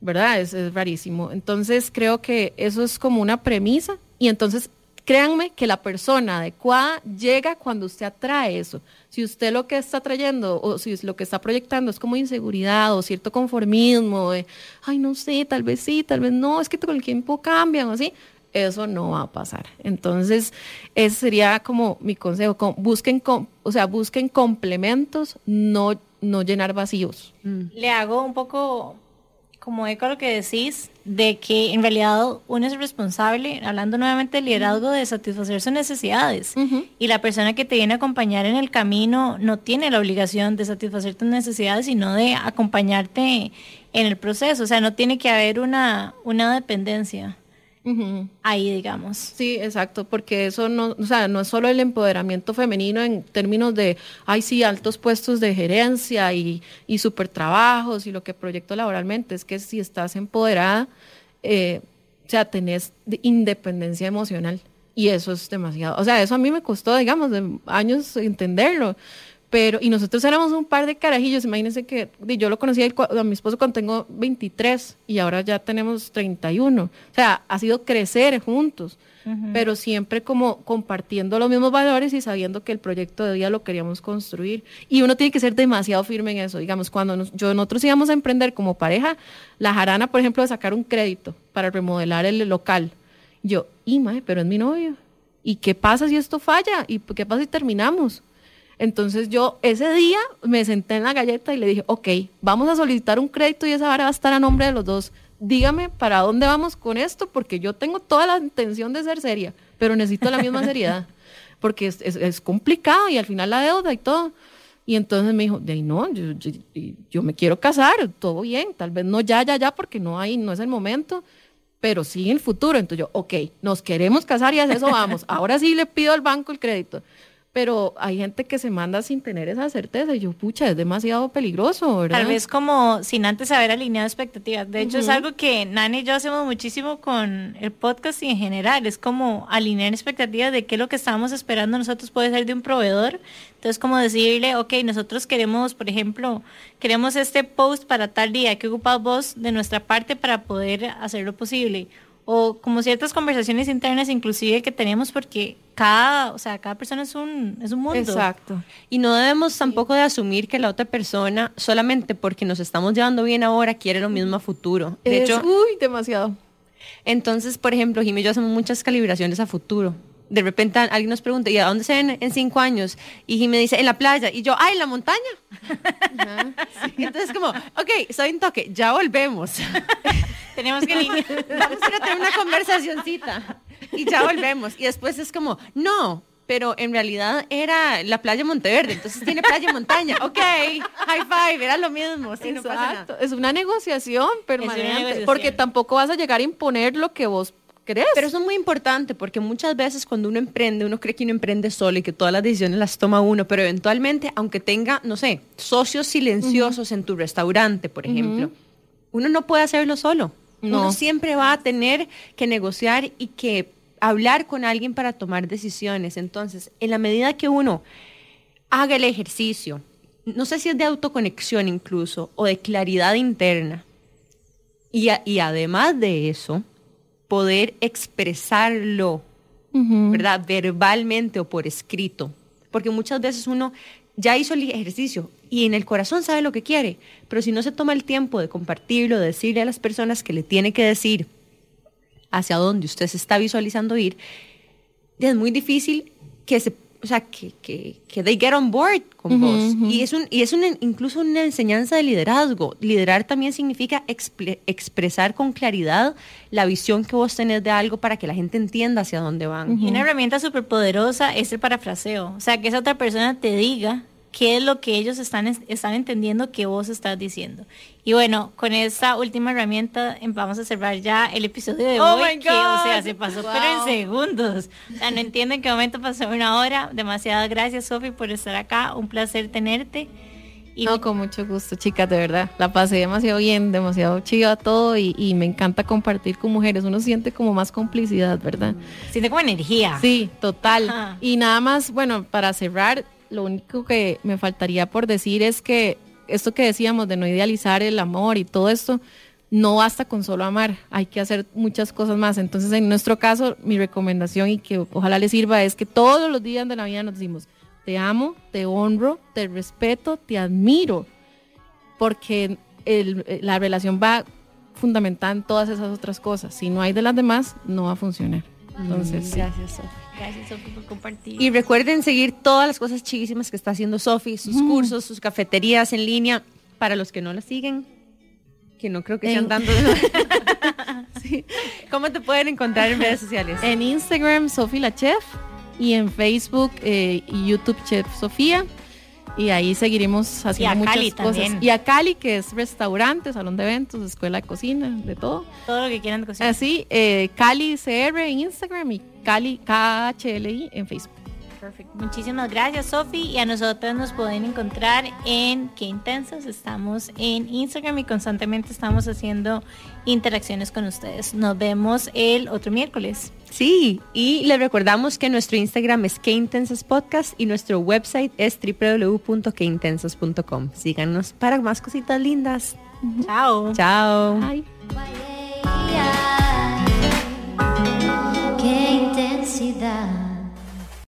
¿verdad? Es, es rarísimo. Entonces creo que eso es como una premisa y entonces créanme que la persona adecuada llega cuando usted atrae eso. Si usted lo que está trayendo o si lo que está proyectando es como inseguridad o cierto conformismo, de, ay, no sé, tal vez sí, tal vez no, es que con el tiempo cambian o así, eso no va a pasar. Entonces, ese sería como mi consejo, busquen, o sea, busquen complementos, no no llenar vacíos. Mm. Le hago un poco como eco lo que decís, de que en realidad uno es responsable, hablando nuevamente del liderazgo, de satisfacer sus necesidades. Y la persona que te viene a acompañar en el camino no tiene la obligación de satisfacer tus necesidades, sino de acompañarte en el proceso. O sea, no tiene que haber una, una dependencia ahí, digamos. Sí, exacto, porque eso no, o sea, no es solo el empoderamiento femenino en términos de, ay, sí, altos puestos de gerencia y, y super trabajos y lo que proyecto laboralmente, es que si estás empoderada, eh, o sea, tenés independencia emocional y eso es demasiado, o sea, eso a mí me costó, digamos, de años entenderlo pero y nosotros éramos un par de carajillos, imagínense que yo lo conocí a, mi esposo cuando tengo 23 y ahora ya tenemos 31. O sea, ha sido crecer juntos, pero siempre como compartiendo los mismos valores y sabiendo que el proyecto de día lo queríamos construir. Y uno tiene que ser demasiado firme en eso. Digamos, cuando yo, nosotros íbamos a emprender como pareja, la jarana, por ejemplo, de sacar un crédito para remodelar el local. Yo, y mae, pero es mi novio. ¿Y qué pasa si esto falla? ¿Y qué pasa si terminamos? Entonces yo ese día me senté en la galleta y le dije, ok, vamos a solicitar un crédito y esa vara va a estar a nombre de los dos. Dígame para dónde vamos con esto, porque yo tengo toda la intención de ser seria, pero necesito la misma [laughs] seriedad, porque es, complicado y al final la deuda y todo. Y entonces me dijo, de ahí no, yo, yo, me quiero casar, todo bien, tal vez no ya, ya, ya, porque no hay, no es el momento, pero sí en el futuro. Entonces yo, ok, nos queremos casar y a eso vamos. Ahora sí le pido al banco el crédito pero hay gente que se manda sin tener esa certeza y yo, pucha, es demasiado peligroso, ¿verdad? Tal vez como sin antes haber alineado expectativas. De hecho, es algo que Nani y yo hacemos muchísimo con el podcast y en general, es como alinear expectativas de qué es lo que estábamos esperando nosotros puede ser de un proveedor. Entonces, como decirle, ok, nosotros queremos, por ejemplo, queremos este post para tal día, ¿qué ocupas vos de nuestra parte para poder hacerlo posible? O como ciertas conversaciones internas inclusive que tenemos porque cada, o sea, cada persona es un, es un mundo. Exacto. Y no debemos tampoco de asumir que la otra persona, solamente porque nos estamos llevando bien ahora, quiere lo mismo a futuro. De Es- hecho, uy, demasiado. entonces, por ejemplo, Jimmy y yo hacemos muchas calibraciones a futuro. De repente alguien nos pregunta, ¿y a dónde se ven en cinco años? Y Jimmy dice, en la playa. Y yo, ¡ay, en la montaña! [laughs] Y entonces como, ok, soy un toque, ya volvemos. [laughs] Tenemos que. [laughs] Vamos a ir a tener una conversacioncita. Y ya volvemos. Y después es como, no, pero en realidad era la playa Monteverde, entonces tiene playa y montaña. Ok, high five, era lo mismo. Sí, no pasa nada. Exacto. Es una negociación permanente. negociación. Porque tampoco vas a llegar a imponer lo que vos querés. Pero eso es muy importante porque muchas veces cuando uno emprende, uno cree que uno emprende solo y que todas las decisiones las toma uno, pero eventualmente, aunque tenga, no sé, socios silenciosos en tu restaurante, por ejemplo, uno no puede hacerlo solo. No. Uno siempre va a tener que negociar y que hablar con alguien para tomar decisiones. Entonces, en la medida que uno haga el ejercicio, no sé si es de autoconexión incluso, o de claridad interna, y, a- y además de eso, poder expresarlo. ¿verdad? Verbalmente o por escrito. Porque muchas veces uno ya hizo el ejercicio y en el corazón sabe lo que quiere, pero si no se toma el tiempo de compartirlo, de decirle a las personas que le tiene que decir hacia dónde usted se está visualizando ir, es muy difícil que se o sea, que, que, que they get on board con vos. Y es, un, y es una, incluso una enseñanza de liderazgo. Liderar también significa exple- expresar con claridad la visión que vos tenés de algo para que la gente entienda hacia dónde van. Y una herramienta súper poderosa es el parafraseo. O sea, que esa otra persona te diga qué es lo que ellos están, están entendiendo que vos estás diciendo. Y bueno, con esta última herramienta em, vamos a cerrar ya el episodio de Oh hoy, que o sea, se pasó Wow. pero en segundos. O sea, no entiendo en qué momento pasó una hora. Demasiadas gracias, Sofi, por estar acá. Un placer tenerte. Y no, con mucho gusto, chicas, de verdad. La pasé demasiado bien, demasiado chiva todo y, y me encanta compartir con mujeres. Uno siente como más complicidad, ¿verdad? siente como energía. Sí, total. Ajá. Y nada más, bueno, para cerrar, lo único que me faltaría por decir es que esto que decíamos de no idealizar el amor y todo esto, no basta con solo amar, hay que hacer muchas cosas más. Entonces, en nuestro caso, mi recomendación y que ojalá les sirva es que todos los días de la vida nos decimos, te amo, te honro, te respeto, te admiro, porque la relación va fundamentada en todas esas otras cosas. Si no hay de las demás, no va a funcionar. Entonces. Gracias, Sofi. Gracias, Sofi, por compartir. Y recuerden seguir todas las cosas chivísimas que está haciendo Sofi, sus cursos, sus cafeterías en línea. Para los que no la siguen, que no creo que En- sean dando. [laughs] Sí. ¿Cómo te pueden encontrar en redes sociales? En Instagram, Sofi la Chef. Y en Facebook eh, y YouTube, Chef Sofía. Y ahí seguiremos haciendo muchas Cali cosas. también. Y a Cali, que es restaurante, salón de eventos, escuela de cocina, de todo. Todo lo que quieran cocinar. Así, eh, Cali CR en Instagram y Cali KHLI en Facebook. Perfecto. Muchísimas gracias, Sofi. Y a nosotros nos pueden encontrar en Qué Intensas. Estamos en Instagram y constantemente estamos haciendo interacciones con ustedes. Nos vemos el otro miércoles. Sí, y les recordamos que nuestro Instagram es Que Intensas Podcast y nuestro website es www.queintensas.com. Síganos para más cositas lindas. Chao. Chao. Bye. Qué intensidad.